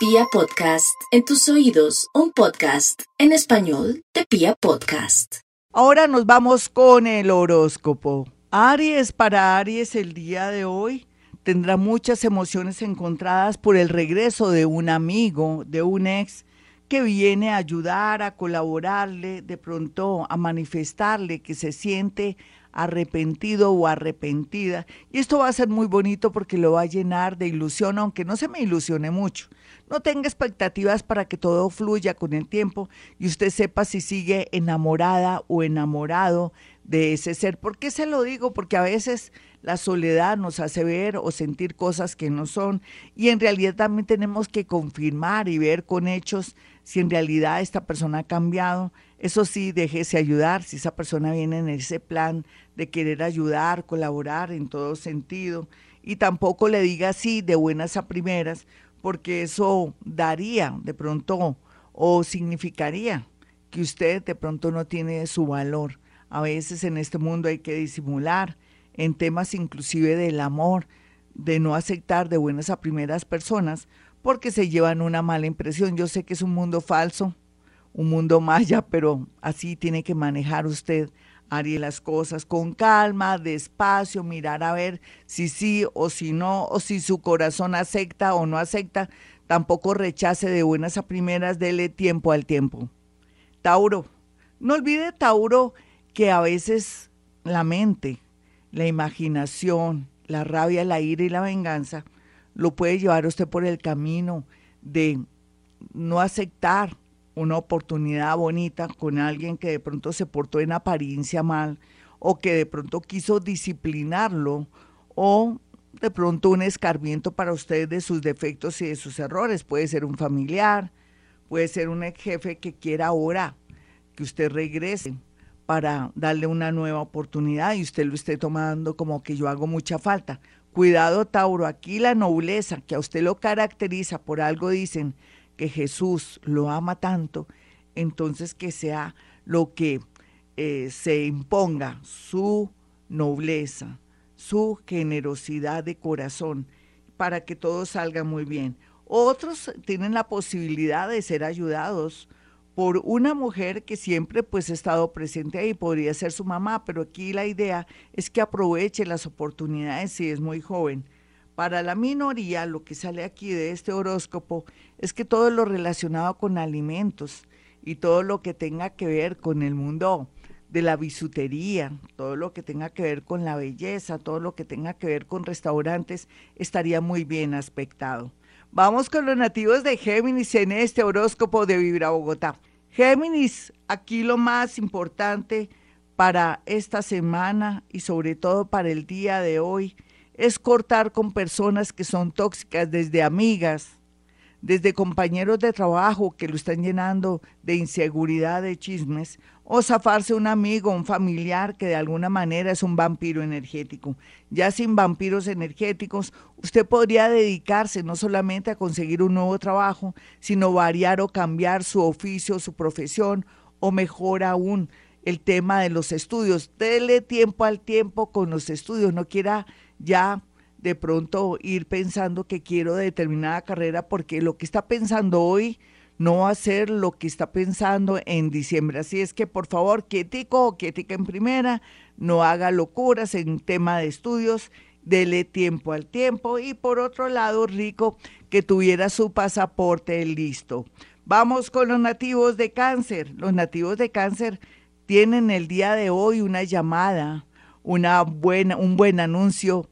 Pia Podcast, en tus oídos, un podcast en español de Pia Podcast. Ahora nos vamos con el horóscopo. Aries, para Aries el día de hoy tendrá muchas emociones encontradas por el regreso de un amigo, de un ex que viene a ayudar, a colaborarle, de pronto a manifestarle que se siente arrepentido o arrepentida. Y esto va a ser muy bonito porque lo va a llenar de ilusión, aunque no se me ilusione mucho. No tenga expectativas para que todo fluya con el tiempo y usted sepa si sigue enamorada o enamorado de ese ser. ¿Por qué se lo digo? Porque a veces la soledad nos hace ver o sentir cosas que no son y en realidad también tenemos que confirmar y ver con hechos si en realidad esta persona ha cambiado. Eso sí, déjese ayudar si esa persona viene en ese plan de querer ayudar, colaborar en todo sentido y tampoco le diga así de buenas a primeras porque eso daría de pronto o significaría que usted de pronto no tiene su valor. A veces en este mundo hay que disimular en temas inclusive del amor, de no aceptar de buenas a primeras personas porque se llevan una mala impresión. Yo sé que es un mundo falso, un mundo maya, pero así tiene que manejar usted haría las cosas con calma, despacio, mirar a ver si sí o si no, o si su corazón acepta o no acepta, tampoco rechace de buenas a primeras, dele tiempo al tiempo. Tauro, no olvide Tauro que a veces la mente, la imaginación, la rabia, la ira y la venganza lo puede llevar usted por el camino de no aceptar una oportunidad bonita con alguien que de pronto se portó en apariencia mal o que de pronto quiso disciplinarlo o de pronto un escarmiento para usted de sus defectos y de sus errores. Puede ser un familiar, puede ser un ex jefe que quiera ahora que usted regrese para darle una nueva oportunidad y usted lo esté tomando como que yo hago mucha falta. Cuidado, Tauro, aquí la nobleza que a usted lo caracteriza, por algo dicen, que Jesús lo ama tanto, entonces que sea lo que eh, se imponga, su nobleza, su generosidad de corazón, para que todo salga muy bien. Otros tienen la posibilidad de ser ayudados por una mujer que siempre pues ha estado presente ahí, podría ser su mamá, pero aquí la idea es que aproveche las oportunidades si es muy joven para la minoría, lo que sale aquí de este horóscopo es que todo lo relacionado con alimentos y todo lo que tenga que ver con el mundo de la bisutería, todo lo que tenga que ver con la belleza, todo lo que tenga que ver con restaurantes, estaría muy bien aspectado. Vamos con los nativos de Géminis en este horóscopo de Vibra Bogotá. Géminis, aquí lo más importante para esta semana y sobre todo para el día de hoy es cortar con personas que son tóxicas, desde amigas, desde compañeros de trabajo que lo están llenando de inseguridad, de chismes, o zafarse un amigo, un familiar que de alguna manera es un vampiro energético. Ya sin vampiros energéticos, usted podría dedicarse no solamente a conseguir un nuevo trabajo, sino variar o cambiar su oficio, su profesión, o mejor aún, el tema de los estudios. Dele tiempo al tiempo con los estudios, no quiera ya de pronto ir pensando que quiero determinada carrera porque lo que está pensando hoy no va a ser lo que está pensando en diciembre. Así es que por favor, quietico, quietica en primera, no haga locuras en tema de estudios, dele tiempo al tiempo y por otro lado, rico, que tuviera su pasaporte listo. Vamos con los nativos de cáncer. Los nativos de cáncer tienen el día de hoy una llamada una buena, un buen anuncio,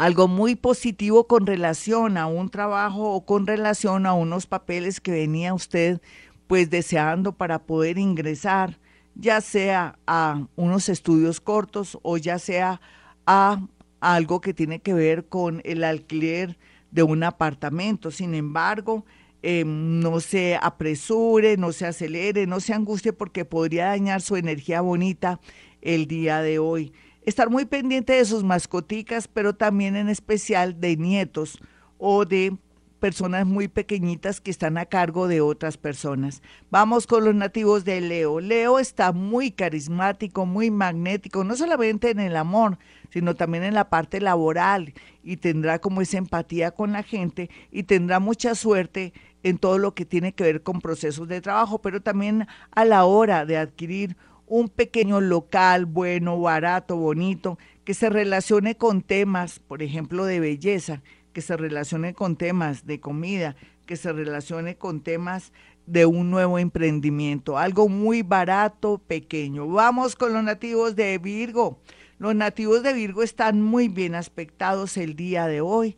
algo muy positivo con relación a un trabajo o con relación a unos papeles que venía usted pues deseando para poder ingresar, ya sea a unos estudios cortos o ya sea a algo que tiene que ver con el alquiler de un apartamento. Sin embargo, em, no se apresure, no se acelere, no se angustie porque podría dañar su energía bonita el día de hoy. Estar muy pendiente de sus mascoticas, pero también en especial de nietos o de personas muy pequeñitas que están a cargo de otras personas. Vamos con los nativos de Leo. Leo está muy carismático, muy magnético, no solamente en el amor, sino también en la parte laboral y tendrá como esa empatía con la gente y tendrá mucha suerte en todo lo que tiene que ver con procesos de trabajo, pero también a la hora de adquirir un pequeño local bueno, barato, bonito, que se relacione con temas, por ejemplo, de belleza que se relacione con temas de comida, que se relacione con temas de un nuevo emprendimiento, algo muy barato, pequeño. Vamos con los nativos de Virgo. Los nativos de Virgo están muy bien aspectados el día de hoy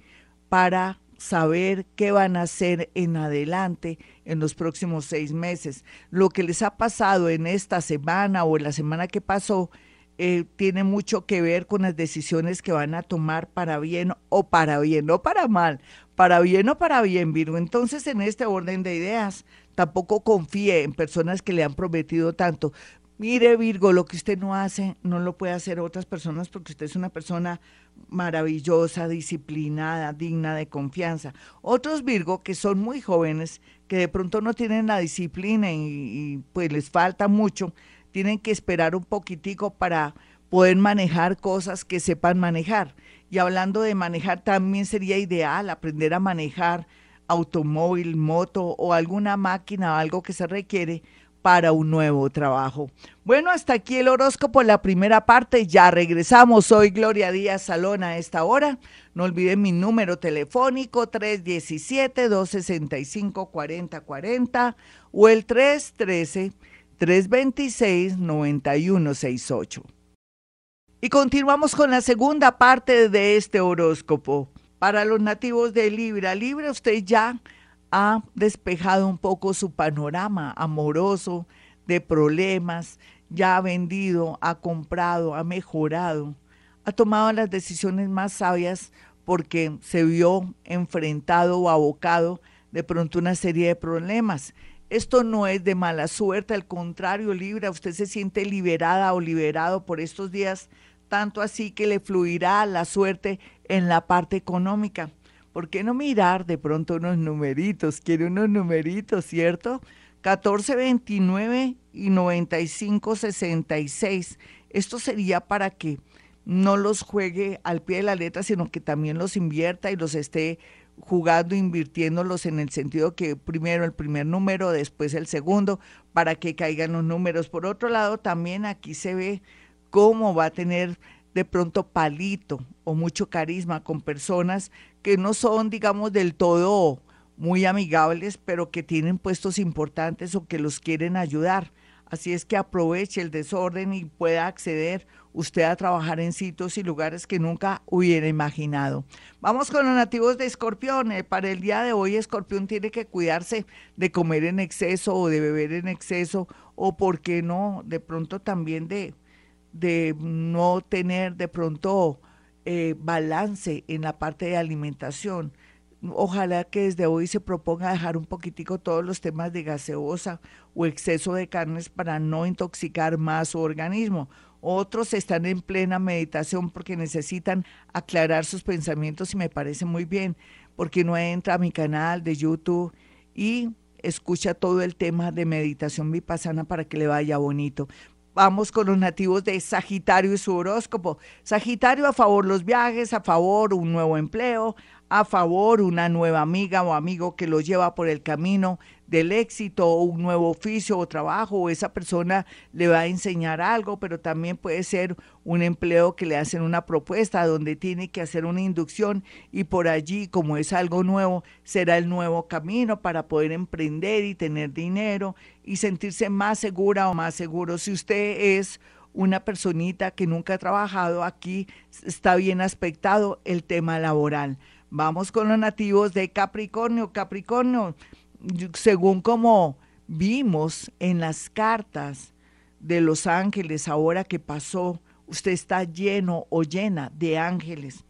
para saber qué van a hacer en adelante en los próximos seis meses. Lo que les ha pasado en esta semana o en la semana que pasó eh, tiene mucho que ver con las decisiones que van a tomar para bien o para bien, no para mal, para bien o para bien, Virgo. Entonces, en este orden de ideas, tampoco confíe en personas que le han prometido tanto. Mire, Virgo, lo que usted no hace, no lo puede hacer otras personas porque usted es una persona maravillosa, disciplinada, digna de confianza. Otros Virgo que son muy jóvenes, que de pronto no tienen la disciplina y, y pues les falta mucho, tienen que esperar un poquitico para poder manejar cosas que sepan manejar. Y hablando de manejar, también sería ideal aprender a manejar automóvil, moto o alguna máquina o algo que se requiere para un nuevo trabajo. Bueno, hasta aquí el horóscopo, la primera parte. Ya regresamos. Soy Gloria Díaz Salón a esta hora. No olviden mi número telefónico 317-265-4040 o el 313. 326-9168. Y continuamos con la segunda parte de este horóscopo. Para los nativos de Libra, Libra usted ya ha despejado un poco su panorama amoroso de problemas, ya ha vendido, ha comprado, ha mejorado, ha tomado las decisiones más sabias porque se vio enfrentado o abocado de pronto una serie de problemas esto no es de mala suerte, al contrario, Libra, usted se siente liberada o liberado por estos días, tanto así que le fluirá la suerte en la parte económica. ¿Por qué no mirar de pronto unos numeritos? Quiere unos numeritos, ¿cierto? 14, 29 y 95, 66. Esto sería para que no los juegue al pie de la letra, sino que también los invierta y los esté jugando, invirtiéndolos en el sentido que primero el primer número, después el segundo, para que caigan los números. Por otro lado, también aquí se ve cómo va a tener de pronto palito o mucho carisma con personas que no son, digamos, del todo muy amigables, pero que tienen puestos importantes o que los quieren ayudar. Así es que aproveche el desorden y pueda acceder usted a trabajar en sitios y lugares que nunca hubiera imaginado. Vamos con los nativos de Escorpión. Eh, para el día de hoy, Escorpión tiene que cuidarse de comer en exceso o de beber en exceso o, ¿por qué no?, de pronto también de, de no tener de pronto eh, balance en la parte de alimentación. Ojalá que desde hoy se proponga dejar un poquitico todos los temas de gaseosa o exceso de carnes para no intoxicar más su organismo otros están en plena meditación porque necesitan aclarar sus pensamientos y me parece muy bien, porque no entra a mi canal de YouTube y escucha todo el tema de meditación vipassana para que le vaya bonito. Vamos con los nativos de Sagitario y su horóscopo. Sagitario a favor los viajes, a favor un nuevo empleo, a favor una nueva amiga o amigo que lo lleva por el camino del éxito o un nuevo oficio o trabajo o esa persona le va a enseñar algo, pero también puede ser un empleo que le hacen una propuesta donde tiene que hacer una inducción y por allí, como es algo nuevo, será el nuevo camino para poder emprender y tener dinero y sentirse más segura o más seguro. Si usted es una personita que nunca ha trabajado aquí, está bien aspectado el tema laboral. Vamos con los nativos de Capricornio. Capricornio, según como vimos en las cartas de los ángeles ahora que pasó, usted está lleno o llena de ángeles.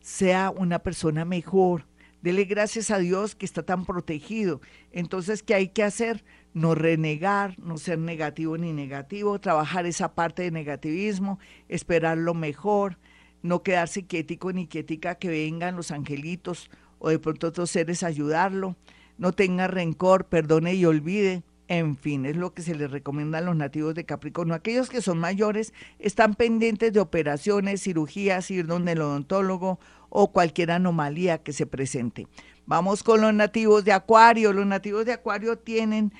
Sea una persona mejor. Dele gracias a Dios que está tan protegido. Entonces, ¿qué hay que hacer? No renegar, no ser negativo ni negativo, trabajar esa parte de negativismo, esperar lo mejor, no quedarse quietico ni quietica que vengan los angelitos o de pronto otros seres ayudarlo. No tenga rencor, perdone y olvide. En fin, es lo que se les recomienda a los nativos de Capricornio. Aquellos que son mayores están pendientes de operaciones, cirugías, ir donde el odontólogo o cualquier anomalía que se presente. Vamos con los nativos de Acuario. Los nativos de Acuario tienen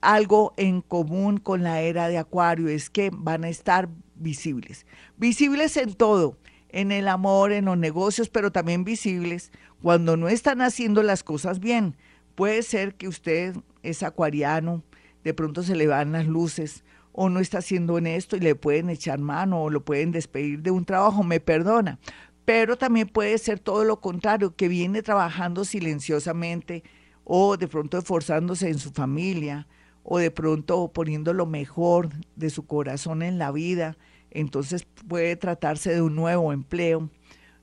algo en común con la era de Acuario, es que van a estar visibles. Visibles en todo, en el amor, en los negocios, pero también visibles cuando no están haciendo las cosas bien. Puede ser que usted es acuariano, de pronto se le van las luces o no está haciendo honesto y le pueden echar mano o lo pueden despedir de un trabajo, me perdona. Pero también puede ser todo lo contrario, que viene trabajando silenciosamente o de pronto esforzándose en su familia o de pronto poniendo lo mejor de su corazón en la vida. Entonces puede tratarse de un nuevo empleo,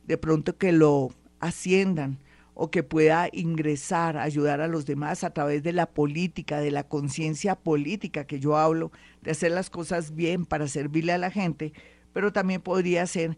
de pronto que lo asciendan o que pueda ingresar, ayudar a los demás a través de la política, de la conciencia política que yo hablo, de hacer las cosas bien para servirle a la gente, pero también podría ser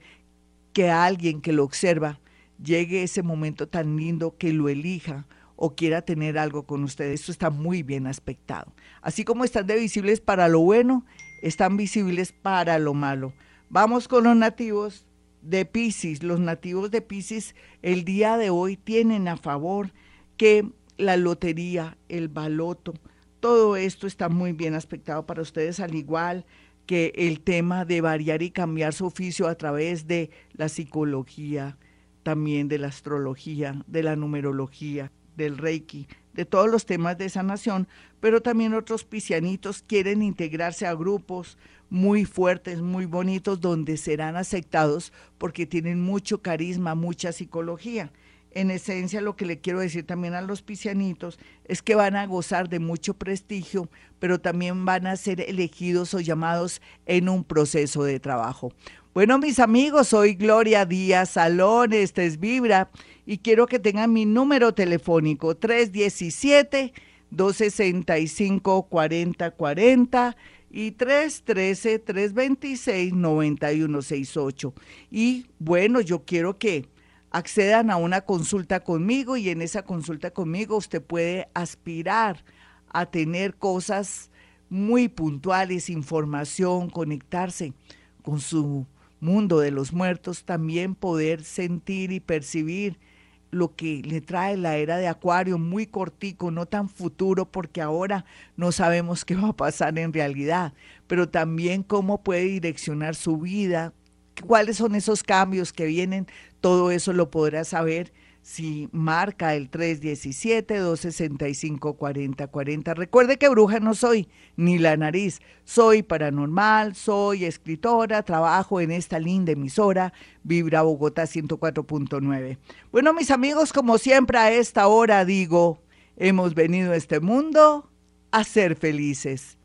que alguien que lo observa llegue ese momento tan lindo que lo elija o quiera tener algo con ustedes. Esto está muy bien aspectado. Así como están de visibles para lo bueno, están visibles para lo malo. Vamos con los nativos de Pisces, los nativos de Pisces el día de hoy tienen a favor que la lotería, el baloto, todo esto está muy bien aspectado para ustedes, al igual que el tema de variar y cambiar su oficio a través de la psicología, también de la astrología, de la numerología, del reiki, de todos los temas de sanación, pero también otros piscianitos quieren integrarse a grupos muy fuertes, muy bonitos, donde serán aceptados porque tienen mucho carisma, mucha psicología. En esencia, lo que le quiero decir también a los piscianitos es que van a gozar de mucho prestigio, pero también van a ser elegidos o llamados en un proceso de trabajo. Bueno, mis amigos, soy Gloria Díaz Salón, este es Vibra, y quiero que tengan mi número telefónico 317 265 4040 y 313-326-9168. Y bueno, yo quiero que accedan a una consulta conmigo y en esa consulta conmigo usted puede aspirar a tener cosas muy puntuales, información, conectarse con su mundo de los muertos, también poder sentir y percibir lo que le trae la era de Acuario, muy cortico, no tan futuro, porque ahora no sabemos qué va a pasar en realidad, pero también cómo puede direccionar su vida, cuáles son esos cambios que vienen, todo eso lo podrá saber si marca el 317-265-4040. Recuerde que bruja no soy, ni la nariz. Soy paranormal, soy escritora, trabajo en esta linda emisora, Vibra Bogotá 104.9. Bueno, mis amigos, como siempre a esta hora digo, hemos venido a este mundo a ser felices.